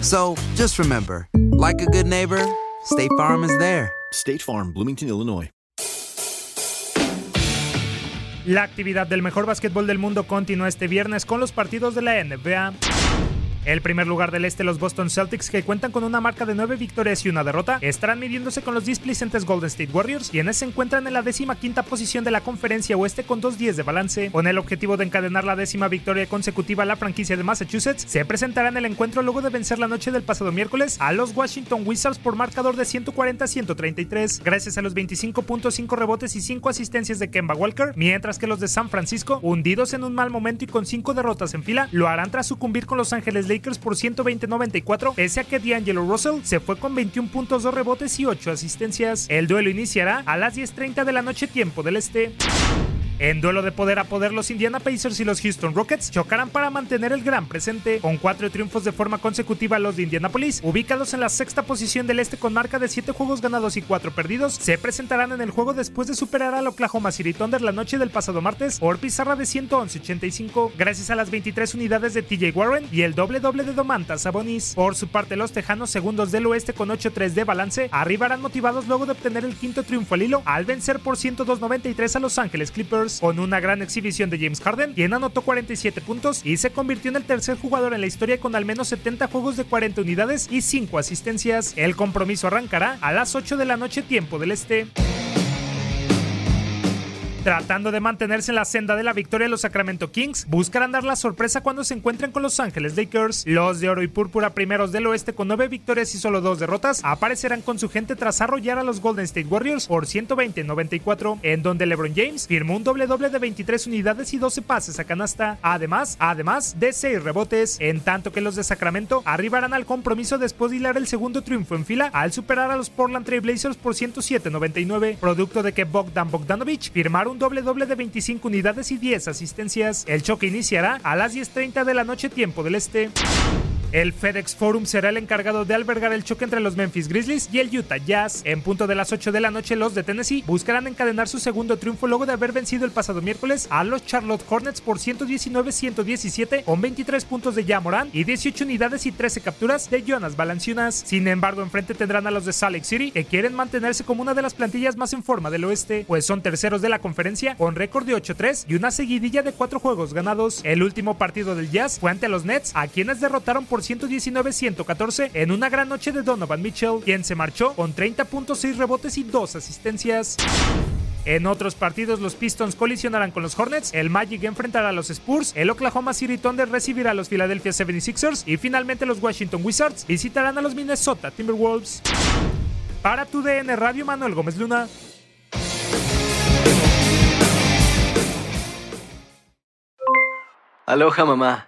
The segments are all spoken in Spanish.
So just remember, like a good neighbor, State Farm is there. State Farm, Bloomington, Illinois. La actividad del mejor básquetbol del mundo continúa este viernes con los partidos de la NBA. El primer lugar del este, los Boston Celtics, que cuentan con una marca de 9 victorias y una derrota, estarán midiéndose con los displicentes Golden State Warriors, quienes se encuentran en la décima quinta posición de la conferencia oeste con 2-10 de balance. Con el objetivo de encadenar la décima victoria consecutiva, la franquicia de Massachusetts se presentará en el encuentro luego de vencer la noche del pasado miércoles a los Washington Wizards por marcador de 140-133, gracias a los 25.5 rebotes y 5 asistencias de Kemba Walker, mientras que los de San Francisco, hundidos en un mal momento y con 5 derrotas en fila, lo harán tras sucumbir con Los Ángeles Lakers por 120-94, pese a que D'Angelo Russell se fue con 21 puntos, 2 rebotes y 8 asistencias. El duelo iniciará a las 10.30 de la noche tiempo del este. En duelo de poder a poder, los Indiana Pacers y los Houston Rockets chocarán para mantener el gran presente. Con cuatro triunfos de forma consecutiva, los de Indianapolis, ubicados en la sexta posición del este con marca de 7 juegos ganados y 4 perdidos, se presentarán en el juego después de superar al Oklahoma City Thunder la noche del pasado martes por pizarra de 111-85, gracias a las 23 unidades de TJ Warren y el doble doble de Domantas Sabonis. Por su parte, los Tejanos, segundos del oeste con 8-3 de balance, arribarán motivados luego de obtener el quinto triunfo al hilo al vencer por 102-93 a Los Ángeles Clippers con una gran exhibición de James Harden, quien anotó 47 puntos y se convirtió en el tercer jugador en la historia con al menos 70 juegos de 40 unidades y 5 asistencias. El compromiso arrancará a las 8 de la noche tiempo del este. Tratando de mantenerse en la senda de la victoria, los Sacramento Kings buscarán dar la sorpresa cuando se encuentren con Los Ángeles Lakers. Los de oro y púrpura primeros del oeste con 9 victorias y solo 2 derrotas aparecerán con su gente tras arrollar a los Golden State Warriors por 120-94, en donde LeBron James firmó un doble doble de 23 unidades y 12 pases a canasta, además, además de 6 rebotes, en tanto que los de Sacramento arribarán al compromiso después de hilar el segundo triunfo en fila al superar a los Portland Trail Blazers por 107-99, producto de que Bogdan Bogdanovic firmaron un doble doble de 25 unidades y 10 asistencias. El choque iniciará a las 10.30 de la noche tiempo del este. El FedEx Forum será el encargado de albergar el choque entre los Memphis Grizzlies y el Utah Jazz. En punto de las 8 de la noche, los de Tennessee buscarán encadenar su segundo triunfo luego de haber vencido el pasado miércoles a los Charlotte Hornets por 119-117 con 23 puntos de Jamoran y 18 unidades y 13 capturas de Jonas Valanciunas. Sin embargo, enfrente tendrán a los de Salt Lake City que quieren mantenerse como una de las plantillas más en forma del oeste, pues son terceros de la conferencia con récord de 8-3 y una seguidilla de 4 juegos ganados. El último partido del Jazz fue ante los Nets, a quienes derrotaron por 119-114 en una gran noche de Donovan Mitchell, quien se marchó con 30.6 rebotes y 2 asistencias. En otros partidos, los Pistons colisionarán con los Hornets, el Magic enfrentará a los Spurs, el Oklahoma City Thunder recibirá a los Philadelphia 76ers y finalmente los Washington Wizards visitarán a los Minnesota Timberwolves. Para tu DN Radio Manuel Gómez Luna. Aloha mamá,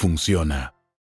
funciona.